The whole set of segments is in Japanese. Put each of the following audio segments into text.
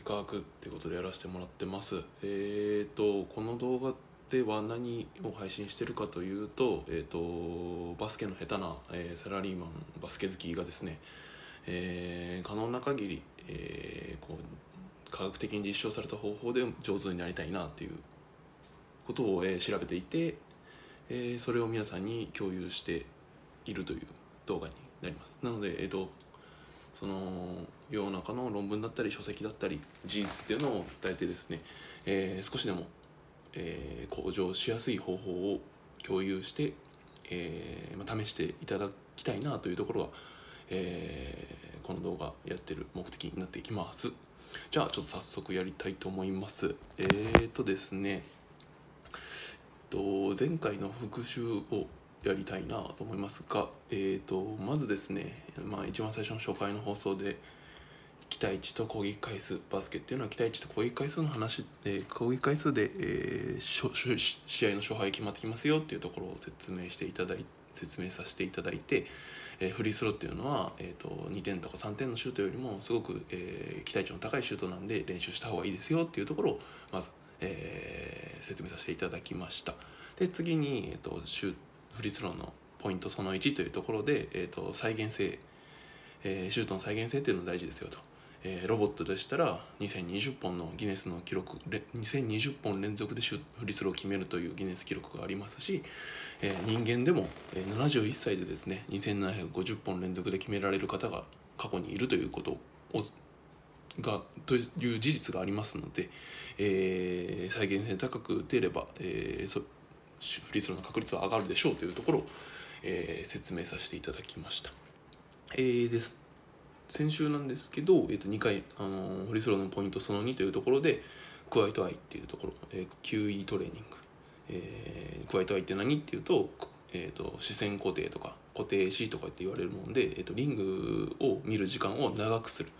科学ってことでやらせてもらってます。えっ、とこの動画では何を配信してるかというと,、えー、とバスケの下手な、えーサラリーマンバスケ好きがですね、えー可能な限り、えーこう科学的に実証された方法で上手になりたいなっていうことを、えー調べていて、えーそれを皆さんに共有しているという動画になります。なので、えー、とその世の中の論文だったり書籍だったり事実っていうのを伝えてですね、えー少しでも、えー向上しやすい方法を共有して、えーまあ、試していただきたいなというところが、えーこの動画やってる目的になっていきます。じゃあちょっと早速やりたいと思います。えーとですねえっと前回の復習をやりたいなと思いますが、えー、とまずですね、まあ、一番最初の初回の放送で期待値と攻撃回数バスケっていうのは期待値と攻撃回数の話、えー攻撃回数で、えー試合の勝敗決まってきますよっていうところを説明していただい説明させていただいて、えーフリースローっていうのは、えー、と2点とか3点のシュートよりもすごく、えー期待値の高いシュートなんで練習した方がいいですよっていうところをまず、えー説明させていただきました。で次に、えー、とシューフリースローのポイントその1というところで、えー、と再現性、えーシュートの再現性っていうの大事ですよと、えーロボットでしたら2020本のギネスの記録れ2020本連続でフリスローを決めるというギネス記録がありますし、えー人間でも、えー71歳でですね2750本連続で決められる方が過去にいるということをがという事実がありますので、えー再現性高く打てれば、えーそフリースローの確率は上がるでしょうというところを、えー説明させていただきました。えーです先週なんですけど、えー、と2回、あのーフリスローのポイントその2というところで quiet eye っていうところ、えー QE トレーニング、えー quiet eye って何っていうと,、えー、と視線固定とか固定しとかって言われるもんで、えー、とリングを見る時間を長くする。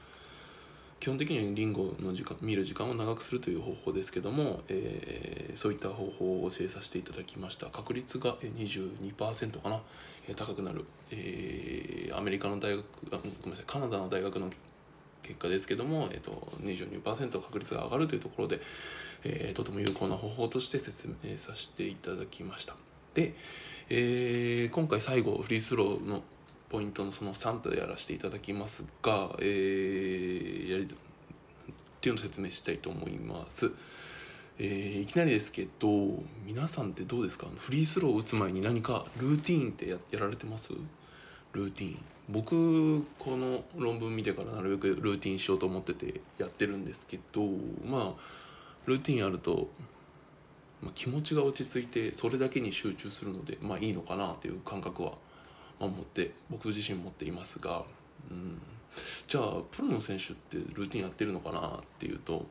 基本的にはリングの時間見る時間を長くするという方法ですけども、えーそういった方法を教えさせていただきました。確率が22%かな、高くなる、えーアメリカの大学あごめんなさい。カナダの大学の結果ですけども、えー、と22%確率が上がるというところで、えーとても有効な方法として説明させていただきました。で、えー今回最後フリースローのポイントのその3とやらせていただきますが、えーやりっていうのを説明したいと思います。えーいきなりですけど皆さんってどうですか？フリースローを打つ前に何かルーティーンってややられてます？ルーティーン。僕この論文見てからなるべくルーティンしようと思っててやってるんですけどまあルーティンあると、まあ、気持ちが落ち着いてそれだけに集中するのでまあいいのかなっていう感覚は、持って僕自身持っていますが、うん、じゃあプロの選手ってルーティンやってるのかなっていうと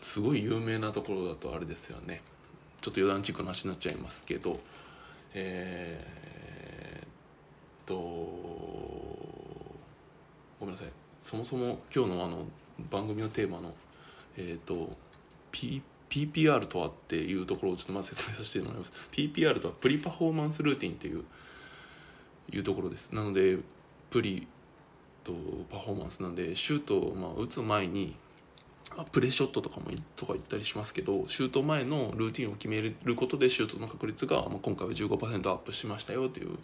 すごい有名なところだとあれですよね。ちょっと余談チックな話になっちゃいますけどえー、っとごめんなさい。そもそも今日のあの番組のテーマのえー、っと P PPR とはっていうところをちょっとまず説明させてもらいます。PPR とはプリパフォーマンスルーティンっていういうところです。なのでプリとパフォーマンスなんでシュートをまあ打つ前にプレーショットとかもとか言ったりしますけどシュート前のルーティンを決めることでシュートの確率が、まあ、今回は15%アップしましたよという、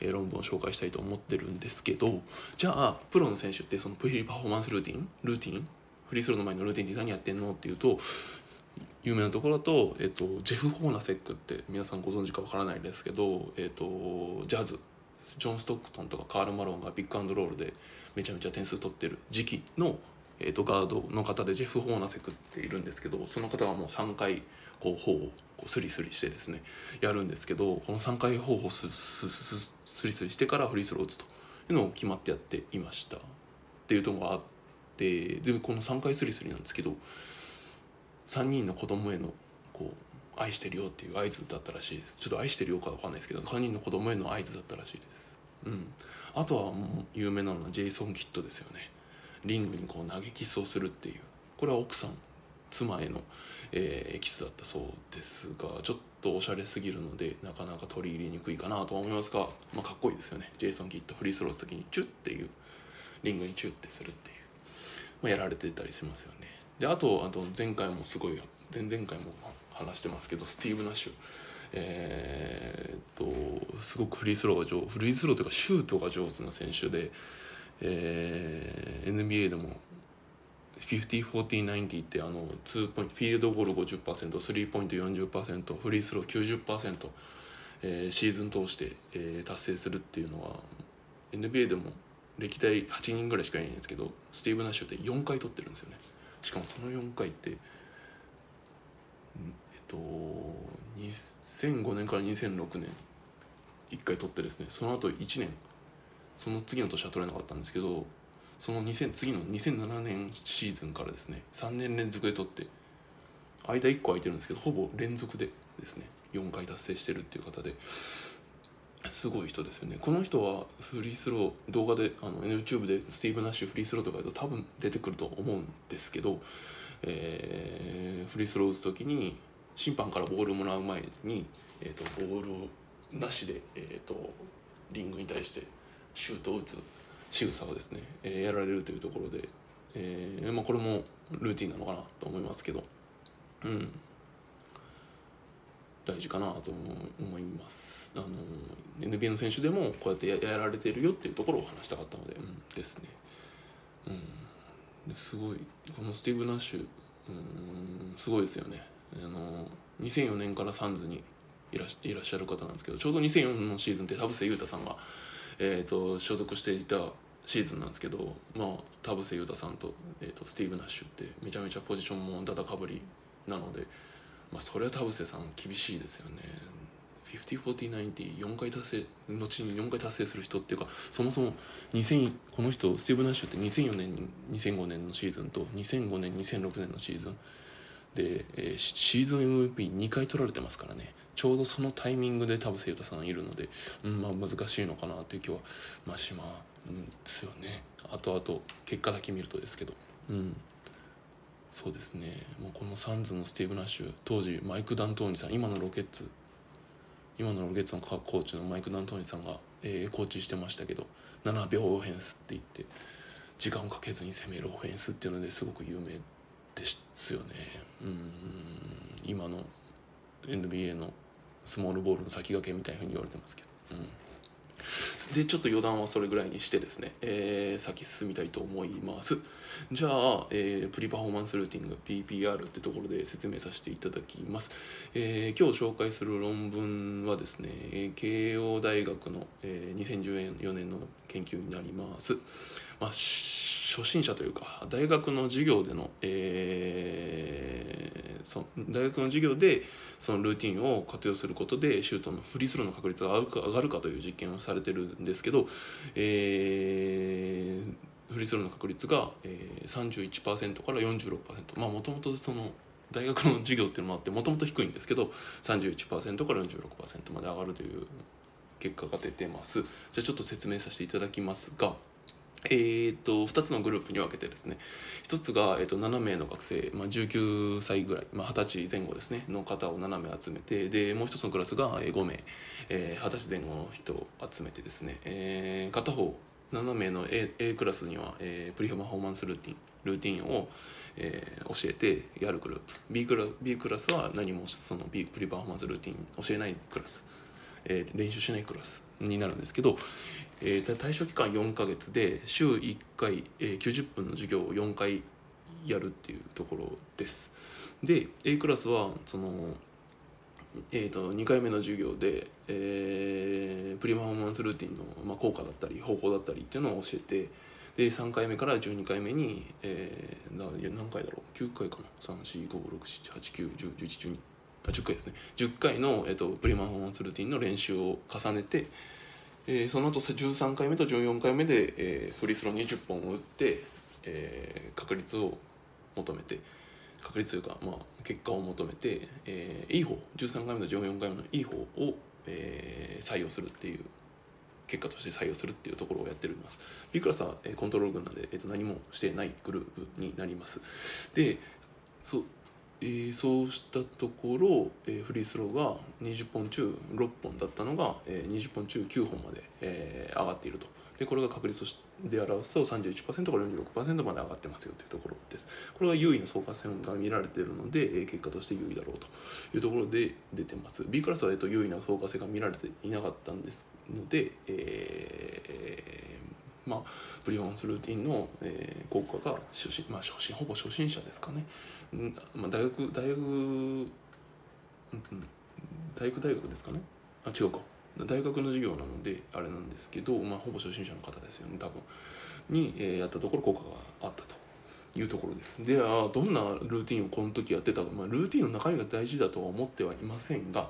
えー論文を紹介したいと思ってるんですけどじゃあプロの選手ってそのプリパフォーマンスルーティンルーティンフリースローの前のルーティンって何やってんの？っていうと有名なところだと、えっと、ジェフ・ホーナセックって皆さんご存知かわからないですけど、えっと、ジャズ。ジョン・ストックトンとかカール・マロンがビッグアンドロールでめちゃめちゃ点数取ってる時期の、えっと、ガードの方でジェフ・ホーナセクっているんですけどその方がもう3回こう頬をこうスリスリしてですねやるんですけどこの3回頬をスススススリスリしてからフリースロー打つというのを決まってやっていましたっていうのがあってでこの3回スリスリなんですけど3人の子供へのこう愛してるよっていう合図だったらしいです。ちょっと愛してるよかわかんないですけど3人の子供への合図だったらしいです。うん。あとはもう有名なのはジェイソン・キッドですよね。リングにこう投げキスをするっていう。これは奥さん妻への、えーキスだったそうですがちょっとおしゃれすぎるのでなかなか取り入れにくいかなとは思いますが、まあ、かっこいいですよね。ジェイソン・キッドフリースロー打つ時にチュッっていうリングにチュッてするっていう、まあ、やられてたりしますよね。であとあと前回もすごい前々回も話してますけどスティーブ・ナッシュ。えー、っとすごくフリースローが上フリースローというかシュートが上手な選手で、えー、NBA でも50-40-90ってあの2ポイントフィールドゴール50%スリーポイント40%フリースロー90%、えー、シーズン通して、えー、達成するっていうのは NBA でも歴代8人ぐらいしかいないんですけどスティーブ・ナッシュって4回取ってるんですよね。しかもその4回ってと2005年から2006年1回取ってですねその後1年その次の年は取れなかったんですけどその2000次の2007年シーズンからですね3年連続で取って間1個空いてるんですけどほぼ連続でですね4回達成してるっていう方ですごい人ですよね。この人はフリースロー動画であの YouTube でスティーブ・ナッシュフリースローとかだと多分出てくると思うんですけど、えー、フリースロー打つ時に審判からボールもらう前に、えーと、ボールなしで、えーと、リングに対してシュートを打つ仕草をですね、えー、やられるというところで、えーまあ、これもルーティンなのかなと思いますけど、うん、大事かなと思います。あの NBA の選手でもこうやってやられてるよっていうところを話したかったので、うん、ですね。うん、すごいこのスティーブ・ナッシュ、うん、すごいですよね。あの2004年からサンズにいらいらっしゃる方なんですけどちょうど2004のシーズンって田臥勇太さんが、えーと、所属していたシーズンなんですけど、まあ、田臥勇太さんと,、えーとスティーブ・ナッシュってめちゃめちゃポジションもダダかぶりなので。まあ、それは田臥さん厳しいですよね504090 4回達成後に4回達成する人っていうかそもそも2000この人スティーブ・ナッシュって2004年2005年のシーズンと2005年2006年のシーズンで、えー、シーズン MVP2 回取られてますからね。ちょうどそのタイミングで田臥勇太さんいるので、うんまあ、難しいのかなっていう気はまあしますよね。あとあと結果だけ見るとですけど。うん。そうですね。もうこのサンズのスティーブ・ナッシュ当時マイク・ダントーニさん今のロケッツ今のロケッツのコーチのマイク・ダントーニさんが、えー、コーチしてましたけど7秒オフェンスって言って時間をかけずに攻めるオフェンスっていうのですごく有名ですよね。うん。今の NBA のスモールボールの先駆けみたいなふうに言われてますけど、うん。でちょっと余談はそれぐらいにしてですね、えー、先進みたいと思います。じゃあ、えー、プリパフォーマンスルーティング PPR ってところで説明させていただきます、えー、今日紹介する論文はですね慶応大学の、えー、2014年の研究になります。まあ、初心者というか大学の授業での、えー、そ大学の授業でそのルーティンを活用することでシュートのフリースローの確率が上がるかという実験をされてるんですけど、えー、フリースローの確率が、えー、31%から46%まあもともとその大学の授業っていうのもあってもともと低いんですけど31%から46%まで上がるという結果が出てます。じゃあちょっと説明させていただきますがえーと、2つのグループに分けてですね。1つが、えーと、7名の学生、まあ、19歳ぐらい、まあ、20歳前後ですね。の方を7名集めてでもう1つのクラスが5名、えー、20歳前後の人を集めてですね、えー、片方7名の A, A クラスには、えー、プリパフォーマンスルーティンルーティンを、えー、教えてやるグループ。B クラ B クラスは何もその B プリパフォーマンスルーティン教えないクラス、えー、練習しないクラスになるんですけど、えー、対象期間4ヶ月で週1回、えー、90分の授業を4回やるっていうところです。で A クラスはその、えーと、2回目の授業で、えー、プリマフォーマンスルーティンの、まあ、効果だったり方法だったりっていうのを教えてで3回目から12回目に、えー、何回だろう？9回かな？3456789101112あ10回ですね。10回の、えーと、プリマフォーマンスルーティンの練習を重ねてえー、その後13回目と14回目で、えー、フリースロー20本を打って、えー、確率を求めて確率というか、まあ、結果を求めて、えー、いい方13回目と14回目のいい方を、えー、採用するっていう結果として採用するっていうところをやっております。B クラスは、えー、コントロール群なんで、えー、と何もしてないグループになります。でそうえー、そうしたところ、えー、フリースローが20本中6本だったのが、えー、20本中9本まで、えー、上がっていると。でこれが確率で表すと31%から46%まで上がってますよというところです。これが優位な相関線が見られているので結果として優位だろうというところで出てます。B クラスは、えっと、優位な相関性が見られていなかったんですので、えー、まあプリフォーマンスルーティンの、えー、効果が初心まあ初心ほぼ初心者ですかね、んまあ、大学大学、うん、大学大学ですかね。あ違うか。大学の授業なのであれなんですけど、まあ、ほぼ初心者の方ですよね多分。に、えー、やったところ効果があったというところです。ではどんなルーティンをこの時やってたか、まあ、ルーティンの中身が大事だとは思ってはいませんが、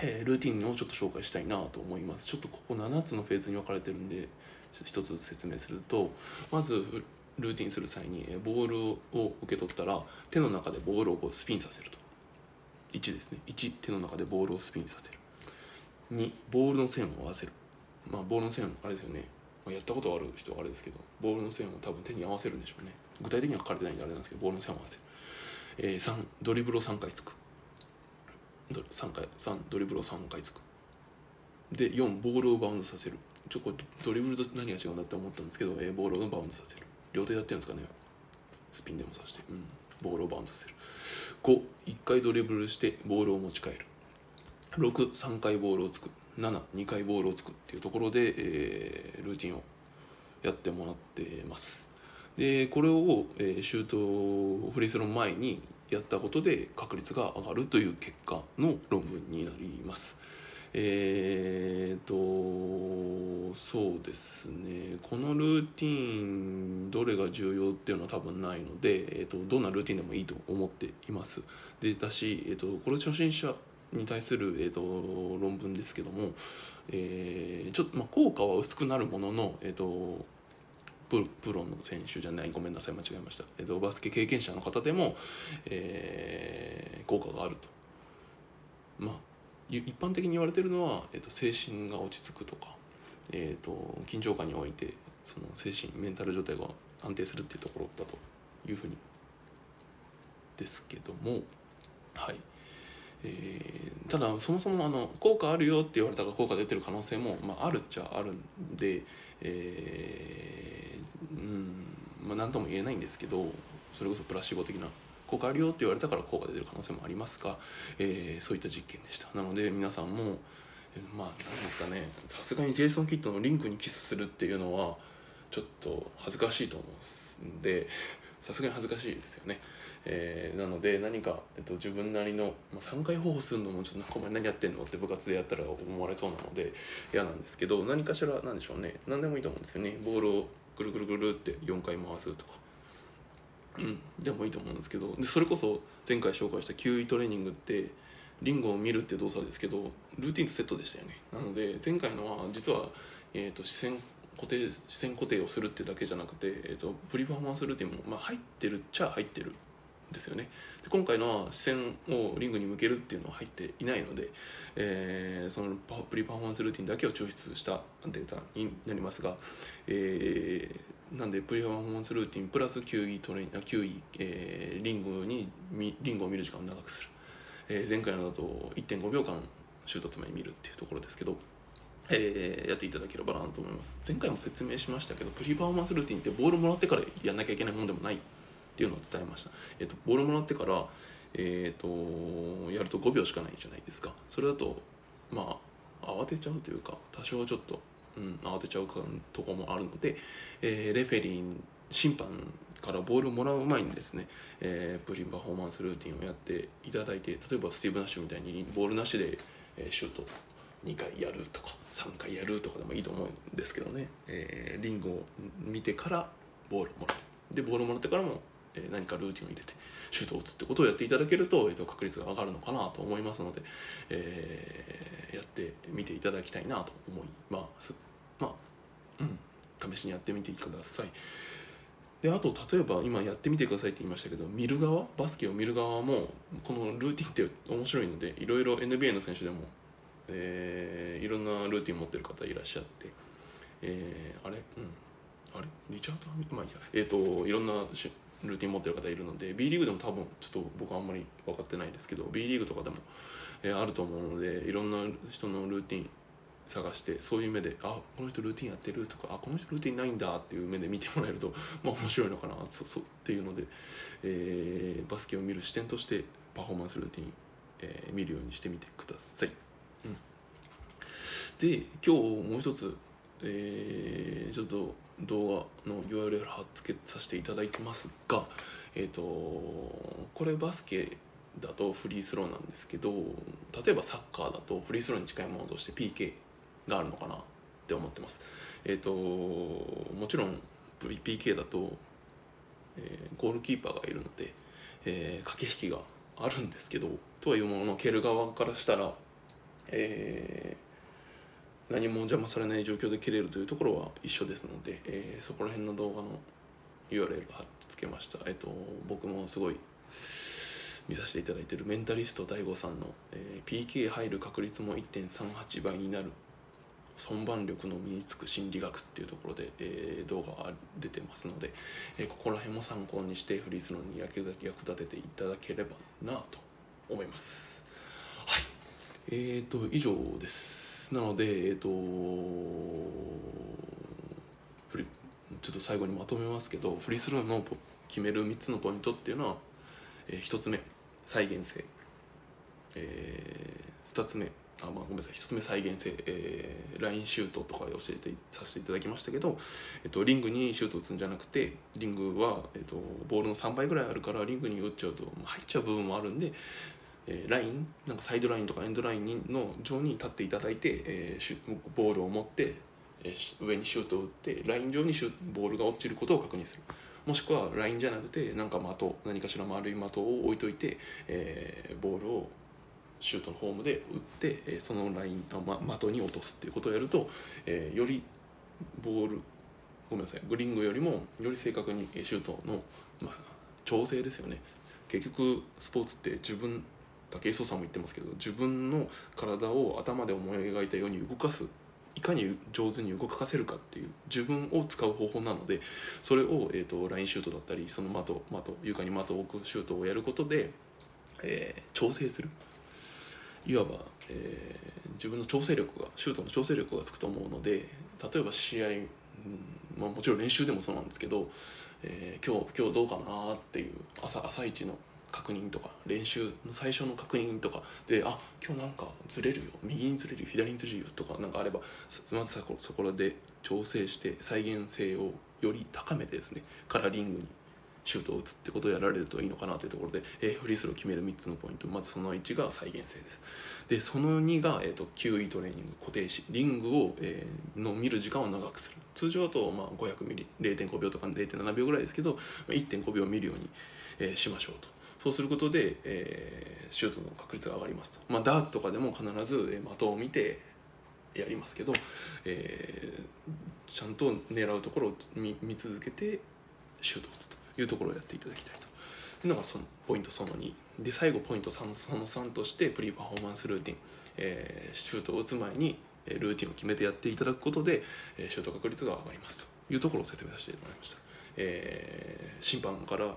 えー、ルーティンをちょっと紹介したいなと思います。ちょっとここ7つのフェーズに分かれてるんで一つ説明するとまずルーティンする際にボールを受け取ったら手の中でボールをこうスピンさせると。1ですね。1手の中でボールをスピンさせる。2ボールの線を合わせる。まあボールの線あれですよね、やったことある人はあれですけどボールの線を多分手に合わせるんでしょうね。具体的には書かれてないんであれなんですけどボールの線を合わせる、えー、3ドリブルを3回つく。3回3ドリブルを3回つく。で4ボールをバウンドさせる。ちょこドリブルと何が違うんだって思ったんですけど、えー、ボールをバウンドさせる。両手やってるんですかね。スピンでもさして、うん、ボールをバウンドさせる。51回ドリブルしてボールを持ち帰る。63回ボールをつく。72回ボールをつくっていうところで、えー、ルーティンをやってもらってます。でこれを、えー、シュートフリースロー前にやったことで確率が上がるという結果の論文になります。えーとそうですね。このルーティンどれが重要っていうのは多分ないので、えーと、どんなルーティンでもいいと思っています。でだし、えーと、これ初心者に対する、えーと、論文ですけども、えー、ちょっと、まあ、効果は薄くなるものの、えーと、ププロの選手じゃないごめんなさい間違えました、えーと、バスケ経験者の方でも、えー、効果があると。まあ一般的に言われてるのは、えー、と精神が落ち着くとか、えー、と緊張感においてその精神メンタル状態が安定するっていうところだというふうにですけどもはい。えー、ただそもそもあの効果あるよって言われたら効果出てる可能性も、まあ、あるっちゃあるんで、えー、うんまあ何とも言えないんですけどそれこそプラシーボ的な効果あるよって言われたから効果出てる可能性もありますが、えー、そういった実験でしたなので皆さんもまあ何ですかね。さすがにジェイソン・キッドのリンクにキスするっていうのはちょっと恥ずかしいと思うんでさすがに恥ずかしいですよね。えー、なので何か、えっと、自分なりの、まあ、3回方法するのもちょっとお前何やってんのって部活でやったら思われそうなので嫌なんですけど何かしら何でしょうね。何でもいいと思うんですよね。ボールをぐるぐるぐるって4回回すとか。うん、でもいいと思うんですけど。でそれこそ前回紹介したキウイトレーニングってリンゴを見るって動作ですけどルーティンとセットでしたよね。なので前回のは実は、えーと視線固定視線固定をするってだけじゃなくて、えーと、プリパフォーマンスルーティンも、まあ、入ってるっちゃ入ってるんですよね。で今回のは視線をリングに向けるっていうのは入っていないので、えー、そのプリパフォーマンスルーティンだけを抽出したデータになりますが、えー、なんでプリパフォーマンスルーティンプラス球技トレ球技、えー、リングにリングを見る時間を長くする、えー、前回のだと1.5秒間シュートつまり見るっていうところですけどえー、やっていただければなと思います。前回も説明しましたけどプリパフォーマンスルーティンってボールもらってからやんなきゃいけないものでもないっていうのを伝えました、えーと、ボールもらってから、えーと、やると5秒しかないじゃないですか。それだとまあ慌てちゃうというか多少ちょっと、うん、慌てちゃうとこもあるので、えー、レフェリー審判からボールをもらう前にですね、えー、 pre-performance routine をやっていただいて例えばスティーブ・ナッシュみたいにボールなしで、えシュート2回やるとか3回やるとかでもいいと思うんですけどね、えー、リングを見てからボールをもらって。でボールをもらってからも、何かルーティンを入れてシュートを打つってことをやっていただけると,、えー、と確率が上がるのかなと思いますので、えー、やってみていただきたいなと思います。まあうん。試しにやってみてください。であと例えば今やってみてくださいって言いましたけど見る側？バスケを見る側もこのルーティンって面白いのでいろいろ NBA の選手でもえー、いろんなルーティン持ってる方いらっしゃって、えー、あれ？うん。あれ？リチャード・まあいいや。えっ、ー、といろんなルーティン持ってる方いるので B リーグでも多分ちょっと僕はあんまり分かってないですけど B リーグとかでも、えー、あると思うのでいろんな人のルーティン探してそういう目であこの人ルーティンやってるとかあこの人ルーティンないんだっていう目で見てもらえると まあ面白いのかなそそっていうので、えー、バスケを見る視点としてパフォーマンスルーティン、えー、見るようにしてみてください。うん、で今日もう一つ、えー、ちょっと動画の URL 貼っつけさせていただいてますがえっ、ー、とこれバスケだとフリースローなんですけど例えばサッカーだとフリースローに近いものとして PK があるのかなって思ってます。えっ、ー、ともちろん VPK だと、えー、ゴールキーパーがいるので、えー、駆け引きがあるんですけどとはいうものの蹴る側からしたら、えー、何も邪魔されない状況で蹴れるというところは一緒ですので、えー、そこら辺の動画の URL 貼っつけました。えっ、ー、と僕もすごい見させていただいているメンタリスト DAIGO さんの、えー、PK 入る確率も1.38倍になる損番力の身につく心理学っていうところで、えー、動画が出てますので、えー、ここら辺も参考にしてフリースローに役立てていただければなと思います。はい。えーと以上です。なのでえっ、ー、とフリちょっと最後にまとめますけどフリースローの決める3つのポイントっていうのは、えー、1つ目再現性、えー、2つ目あ、まあ、ごめんなさい1つ目再現性、えー、ラインシュートとか教えてさせていただきましたけど、えっと、リングにシュート打つんじゃなくてリングは、えっと、ボールの3倍ぐらいあるからリングに打っちゃうと、まあ、入っちゃう部分もあるんで、えー、ラインなんかサイドラインとかエンドラインの上に立っていただいて、えー、ボールを持って、えー、上にシュートを打ってライン上にシュボールが落ちることを確認する。もしくはラインじゃなくてなんか的何かしら丸い的を置いといて、えー、ボールをシュートのフォームで打って、えそのラインあ、ま、的に落とすっていうことをやると、え、よりボールごめんなさいグリングよりもより正確にシュートの、まあ、調整ですよね。結局スポーツって自分武井壮さんも言ってますけど自分の体を頭で思い描いたように動かすいかに上手に動かせるかっていう自分を使う方法なのでそれを、えーと、ラインシュートだったりその的的床に的を置くシュートをやることで、えー、調整する。いわば、えー、自分の調整力がシュートの調整力がつくと思うので例えば試合、うんまあ、もちろん練習でもそうなんですけど、えー、今日今日どうかなっていう朝朝一の確認とか練習の最初の確認とかであ今日なんかずれるよ右にずれるよ左にずれるよとかなんかあればまずそこらで調整して再現性をより高めてですねカラーリングにシュートを打つってことをやられるといいのかなというところで、えー、フリースロー決める3つのポイント。まずその1が再現性です。でその2が、えーと、9位トレーニング固定しリングを、えー、の見る時間を長くする。通常だと、まあ、500ミリ0.5秒とか0.7秒ぐらいですけど1.5秒見るように、えー、しましょうと。そうすることで、えー、シュートの確率が上がりますと、まあ、ダーツとかでも必ず、え的を見てやりますけど、えー、ちゃんと狙うところを見続けてシュートを打つと。いうところをやっていただきたいというのがそのポイントその2で最後ポイント3その3としてプリパフォーマンスルーティン、えー、シュートを打つ前にルーティンを決めてやっていただくことでシュート確率が上がりますというところを説明させてもらいました、えー、審判から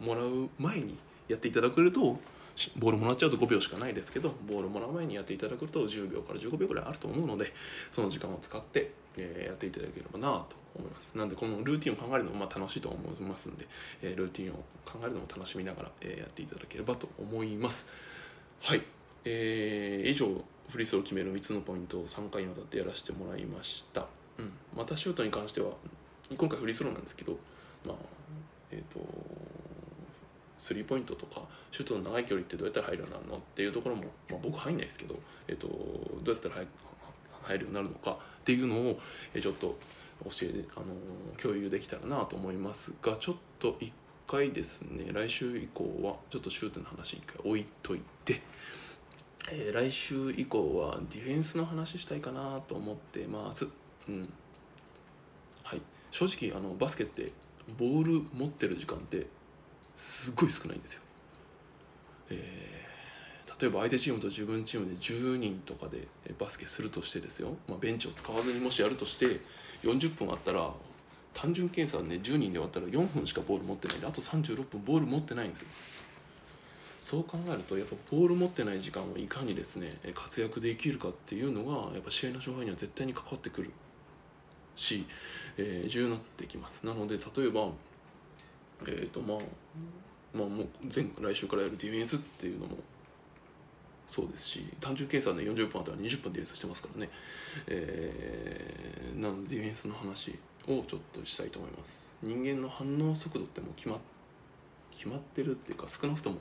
もらう前にやっていただけるとボールもらっちゃうと5秒しかないですけどボールもらう前にやっていただくと10秒から15秒ぐらいあると思うのでその時間を使って、えー、やっていただければなと思います。なんでこのルーティンを考えるのもまあ楽しいと思いますんで、えー、ルーティンを考えるのも楽しみながら、えー、やっていただければと思います。はい、えー、以上フリースロー決める3つのポイントを3回にわたってやらせてもらいました、うん、またシュートに関しては今回フリースローなんですけどまあえっ、ー、とスリーポイントとかシュートの長い距離ってどうやったら入るようになるのっていうところも、まあ、僕入んないですけど、えーと、どうやったら入るようになるのかっていうのを、えー、ちょっと教えあの共有できたらなと思いますがちょっと一回ですね来週以降はちょっとシュートの話一回置いといて、えー、来週以降はディフェンスの話したいかなと思ってます。うんはい、正直あのバスケってボール持ってる時間ってすごい少ないんですよ。えー、例えば相手チームと自分チームで10人とかでバスケするとしてですよ、まあ、ベンチを使わずにもしやるとして40分あったら単純計算で、ね、10人で割ったら4分しかボール持ってないであと36分ボール持ってないんですよ。そう考えるとやっぱボール持ってない時間をいかにですね活躍できるかっていうのがやっぱ試合の勝敗には絶対に関わってくるし、えー、重要になってきますなので例えばえっ、ー、とまあまあもう前来週からやるディフェンスっていうのもそうですし単純計算で40分あったら20分ディフェンスしてますからね、えー、なのでディフェンスの話をちょっとしたいと思います。人間の反応速度ってもう決ま決まってるっていうか少なくとも、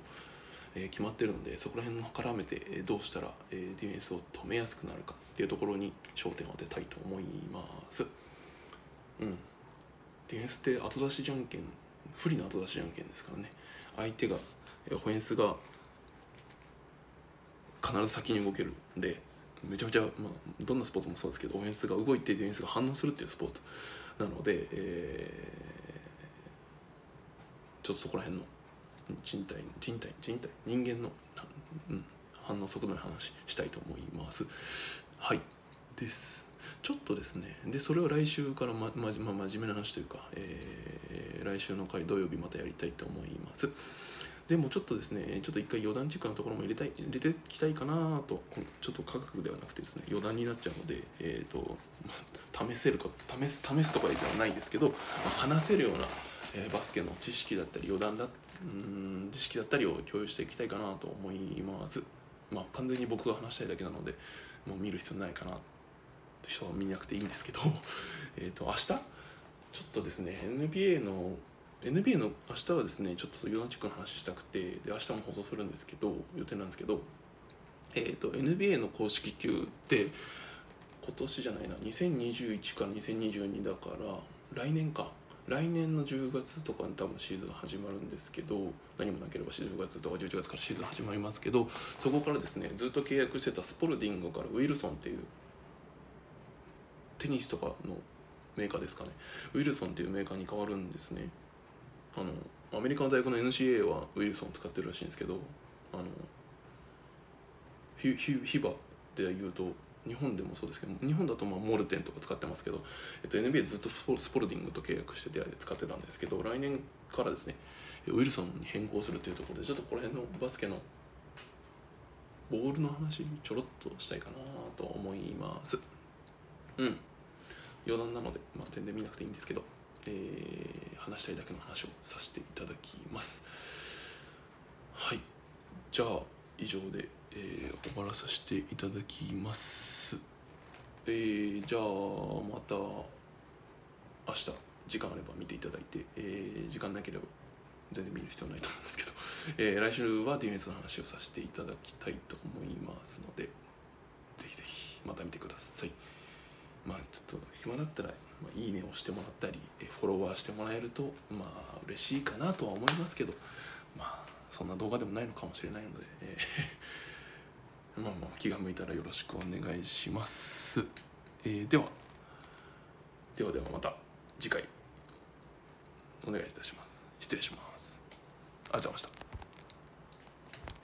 えー、決まってるのでそこら辺も絡めて、どうしたら、えー、ディフェンスを止めやすくなるかっていうところに焦点を当てたいと思います。うん。ディフェンスって後出しじゃんけん不利な後出しじゃんけんですからね。相手がオフェンスが必ず先に動けるんでめちゃめちゃ、まあ、どんなスポーツもそうですけどオフェンスが動いてディフェンスが反応するっていうスポーツなので、えー、ちょっとそこら辺の人体人体人体人間の、うん、反応速度の話したいと思います。はい。です。ちょっとですね。でそれを来週からま、まま真面目な話というか、えー、来週の回土曜日またやりたいと思います。でもちょっとですねちょっと一回余談チックのところも入れたい入れていきたいかなとちょっと科学ではなくてですね余談になっちゃうので、えーと、試せるか試す試すとかではないんですけど、ま、話せるような、えー、バスケの知識だったり余談だうん知識だったりを共有していきたいかなと思います。まあ完全に僕が話したいだけなのでもう見る必要ないかなって人は見なくていいんですけど えと明日？ちょっとですね NBA の NBA の明日はですねちょっと余談チックの話したくてで明日も放送するんですけど予定なんですけどえっ、ー、と NBA の公式球って今年じゃないな2021から2022だから来年か。来年の10月とかに多分シーズン始まるんですけど何もなければ10月とか11月からシーズン始まりますけどそこからですねずっと契約してたスポルディングからウィルソンっていうテニスとかのメーカーですかね。ウィルソンっていうメーカーに変わるんですね。あのアメリカの大学の NCA はウィルソンを使ってるらしいんですけどあのフィフィフィバでいうと日本でもそうですけど日本だとまあモルテンとか使ってますけど、えっと、NBA ずっとスポスポルディングと契約してて使ってたんですけど来年からですねウィルソンに変更するというところでちょっとこの辺のバスケのボールの話ちょろっとしたいかなと思います。うん。余談なので、まあ、全然見なくていいんですけどえー、話したいだけの話をさせていただきます。はい。じゃあ以上で、えー、終わらさせていただきます。えー、じゃあまた明日時間あれば見ていただいて、えー、時間なければ全然見る必要ないと思うんですけど、えー、来週はディフェンスの話をさせていただきたいと思いますのでぜひぜひまた見てください。まあちょっと暇だったらまあ、いいねをしてもらったりフォロワーしてもらえるとまあ嬉しいかなとは思いますけどまあそんな動画でもないのかもしれないので、えー、まあまあ気が向いたらよろしくお願いします、えー、ではではではまた次回お願いいたします。失礼します。ありがとうございました。